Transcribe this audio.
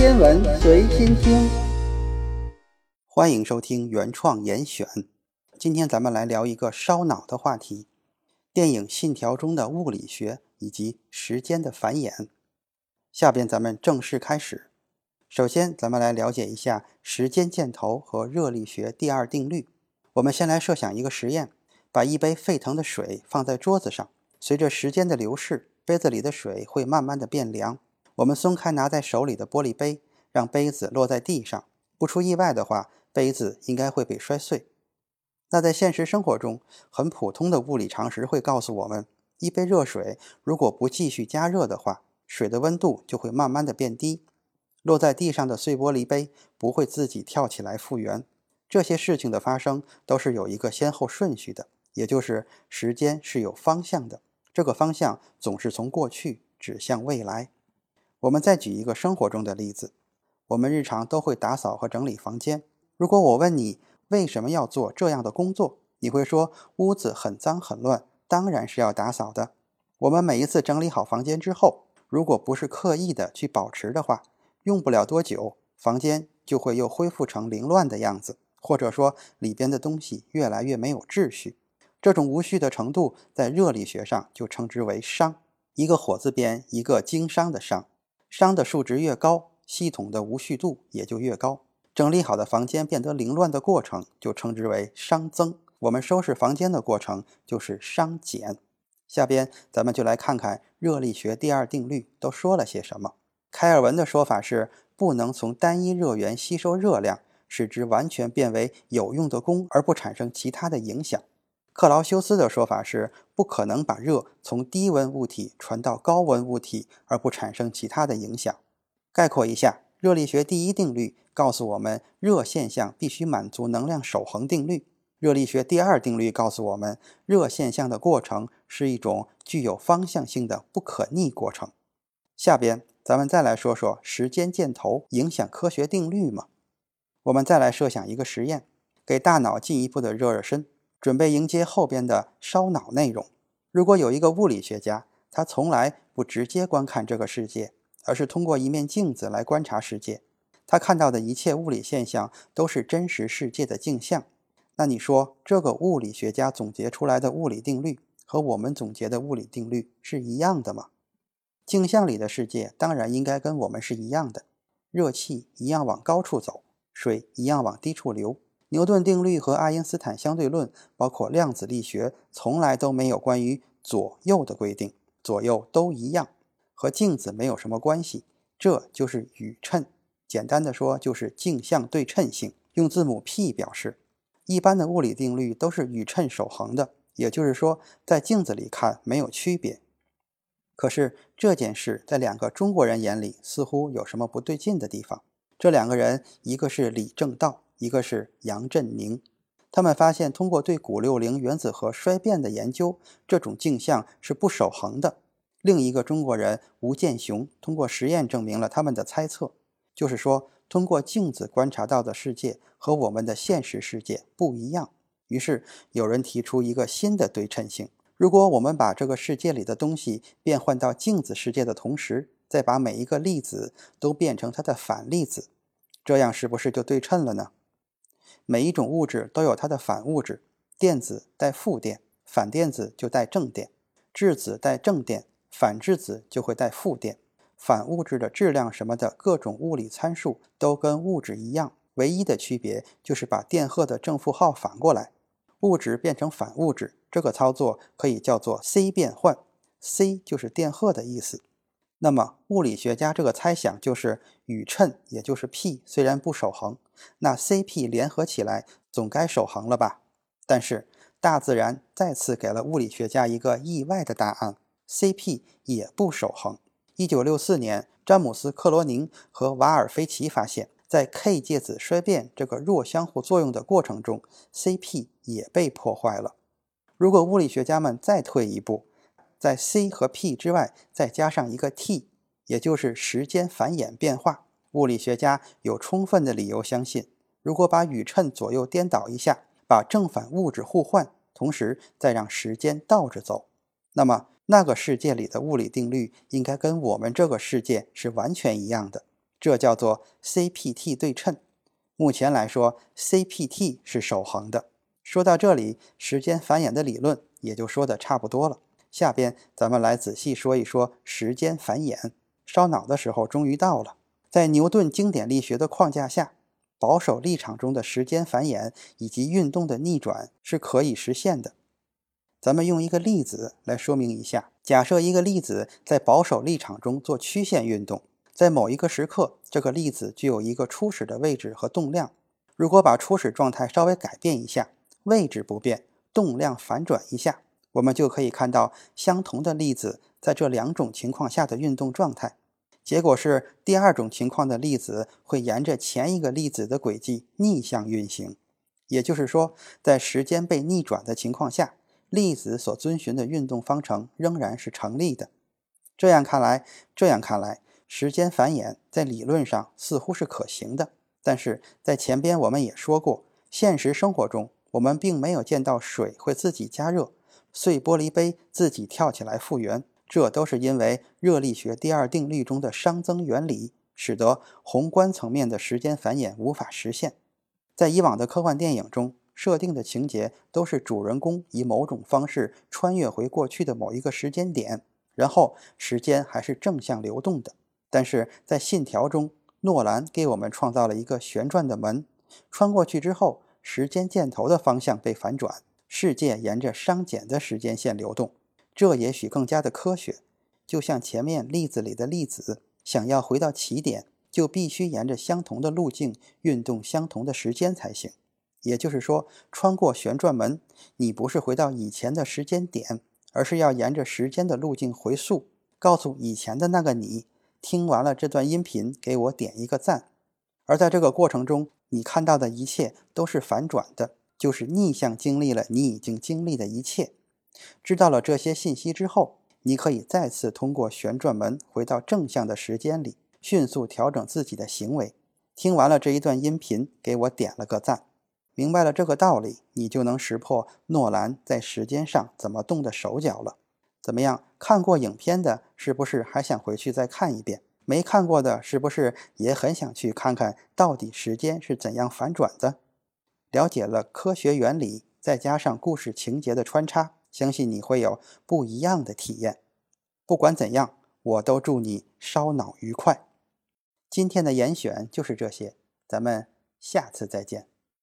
天文随心听，欢迎收听原创严选。今天咱们来聊一个烧脑的话题：电影《信条》中的物理学以及时间的繁衍。下边咱们正式开始。首先，咱们来了解一下时间箭头和热力学第二定律。我们先来设想一个实验：把一杯沸腾的水放在桌子上，随着时间的流逝，杯子里的水会慢慢的变凉。我们松开拿在手里的玻璃杯，让杯子落在地上。不出意外的话，杯子应该会被摔碎。那在现实生活中，很普通的物理常识会告诉我们：一杯热水如果不继续加热的话，水的温度就会慢慢的变低。落在地上的碎玻璃杯不会自己跳起来复原。这些事情的发生都是有一个先后顺序的，也就是时间是有方向的。这个方向总是从过去指向未来。我们再举一个生活中的例子，我们日常都会打扫和整理房间。如果我问你为什么要做这样的工作，你会说屋子很脏很乱，当然是要打扫的。我们每一次整理好房间之后，如果不是刻意的去保持的话，用不了多久，房间就会又恢复成凌乱的样子，或者说里边的东西越来越没有秩序。这种无序的程度，在热力学上就称之为熵，一个火字边一个经商的商。熵的数值越高，系统的无序度也就越高。整理好的房间变得凌乱的过程就称之为熵增。我们收拾房间的过程就是熵减。下边咱们就来看看热力学第二定律都说了些什么。开尔文的说法是不能从单一热源吸收热量，使之完全变为有用的功而不产生其他的影响。克劳修斯的说法是不可能把热从低温物体传到高温物体而不产生其他的影响。概括一下，热力学第一定律告诉我们，热现象必须满足能量守恒定律；热力学第二定律告诉我们，热现象的过程是一种具有方向性的不可逆过程。下边咱们再来说说时间箭头影响科学定律吗？我们再来设想一个实验，给大脑进一步的热热身。准备迎接后边的烧脑内容。如果有一个物理学家，他从来不直接观看这个世界，而是通过一面镜子来观察世界，他看到的一切物理现象都是真实世界的镜像。那你说，这个物理学家总结出来的物理定律和我们总结的物理定律是一样的吗？镜像里的世界当然应该跟我们是一样的，热气一样往高处走，水一样往低处流。牛顿定律和爱因斯坦相对论，包括量子力学，从来都没有关于左右的规定，左右都一样，和镜子没有什么关系。这就是宇称，简单的说就是镜像对称性，用字母 P 表示。一般的物理定律都是宇称守恒的，也就是说，在镜子里看没有区别。可是这件事在两个中国人眼里似乎有什么不对劲的地方。这两个人，一个是李政道。一个是杨振宁，他们发现通过对钴六零原子核衰变的研究，这种镜像是不守恒的。另一个中国人吴健雄通过实验证明了他们的猜测，就是说通过镜子观察到的世界和我们的现实世界不一样。于是有人提出一个新的对称性：如果我们把这个世界里的东西变换到镜子世界的同时，再把每一个粒子都变成它的反粒子，这样是不是就对称了呢？每一种物质都有它的反物质，电子带负电，反电子就带正电；质子带正电，反质子就会带负电。反物质的质量什么的各种物理参数都跟物质一样，唯一的区别就是把电荷的正负号反过来，物质变成反物质。这个操作可以叫做 C 变换，C 就是电荷的意思。那么物理学家这个猜想就是宇称，也就是 P，虽然不守恒。那 Cp 联合起来总该守恒了吧？但是大自然再次给了物理学家一个意外的答案：Cp 也不守恒。一九六四年，詹姆斯·克罗宁和瓦尔菲奇发现，在 K 介子衰变这个弱相互作用的过程中，Cp 也被破坏了。如果物理学家们再退一步，在 C 和 P 之外再加上一个 T，也就是时间繁衍变化。物理学家有充分的理由相信，如果把宇称左右颠倒一下，把正反物质互换，同时再让时间倒着走，那么那个世界里的物理定律应该跟我们这个世界是完全一样的。这叫做 CPT 对称。目前来说，CPT 是守恒的。说到这里，时间繁衍的理论也就说的差不多了。下边咱们来仔细说一说时间繁衍。烧脑的时候终于到了。在牛顿经典力学的框架下，保守立场中的时间繁衍以及运动的逆转是可以实现的。咱们用一个例子来说明一下：假设一个粒子在保守立场中做曲线运动，在某一个时刻，这个粒子具有一个初始的位置和动量。如果把初始状态稍微改变一下，位置不变，动量反转一下，我们就可以看到相同的粒子在这两种情况下的运动状态。结果是，第二种情况的粒子会沿着前一个粒子的轨迹逆向运行。也就是说，在时间被逆转的情况下。粒子所遵循的运动方程仍然是成立的。这样看来，这样看来，时间繁衍在理论上似乎是可行的。但是在前边我们也说过，现实生活中我们并没有见到水会自己加热，碎玻璃杯自己跳起来复原。这都是因为热力学第二定律中的熵增原理，使得宏观层面的时间繁衍无法实现。在以往的科幻电影中。设定的情节都是主人公以某种方式穿越回过去的某一个时间点，然后时间还是正向流动的。但是在《信条》中，诺兰给我们创造了一个旋转的门，穿过去之后，时间箭头的方向被反转，世界沿着熵减的时间线流动。这也许更加的科学，就像前面例子里的粒子，想要回到起点，就必须沿着相同的路径运动相同的时间才行。也就是说，穿过旋转门，你不是回到以前的时间点，而是要沿着时间的路径回溯，告诉以前的那个你，听完了这段音频，给我点一个赞。而在这个过程中，你看到的一切都是反转的，就是逆向经历了你已经经历的一切。知道了这些信息之后，你可以再次通过旋转门回到正向的时间里，迅速调整自己的行为。听完了这一段音频，给我点了个赞。明白了这个道理，你就能识破诺兰在时间上怎么动的手脚了。怎么样？看过影片的，是不是还想回去再看一遍？没看过的，是不是也很想去看看到底时间是怎样反转的？了解了科学原理，再加上故事情节的穿插，相信你会有不一样的体验。不管怎样，我都祝你烧脑愉快。今天的严选就是这些，咱们下次再见。